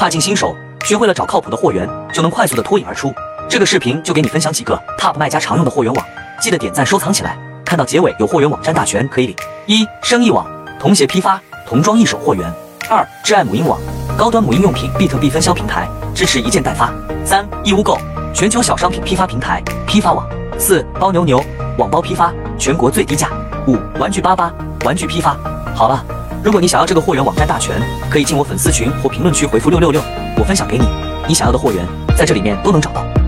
怕进新手，学会了找靠谱的货源，就能快速的脱颖而出。这个视频就给你分享几个 Top 卖家常用的货源网，记得点赞收藏起来。看到结尾有货源网站大全可以领。一、生意网，童鞋批发、童装一手货源。二、挚爱母婴网，高端母婴用品 B to B 分销平台，支持一件代发。三、义乌购，全球小商品批发平台、批发网。四、包牛牛，网包批发，全国最低价。五、玩具巴巴，玩具批发。好了，如果你想要这个货源网站大全，可以进我粉丝群或评论区回复六六六，我分享给你。你想要的货源在这里面都能找到。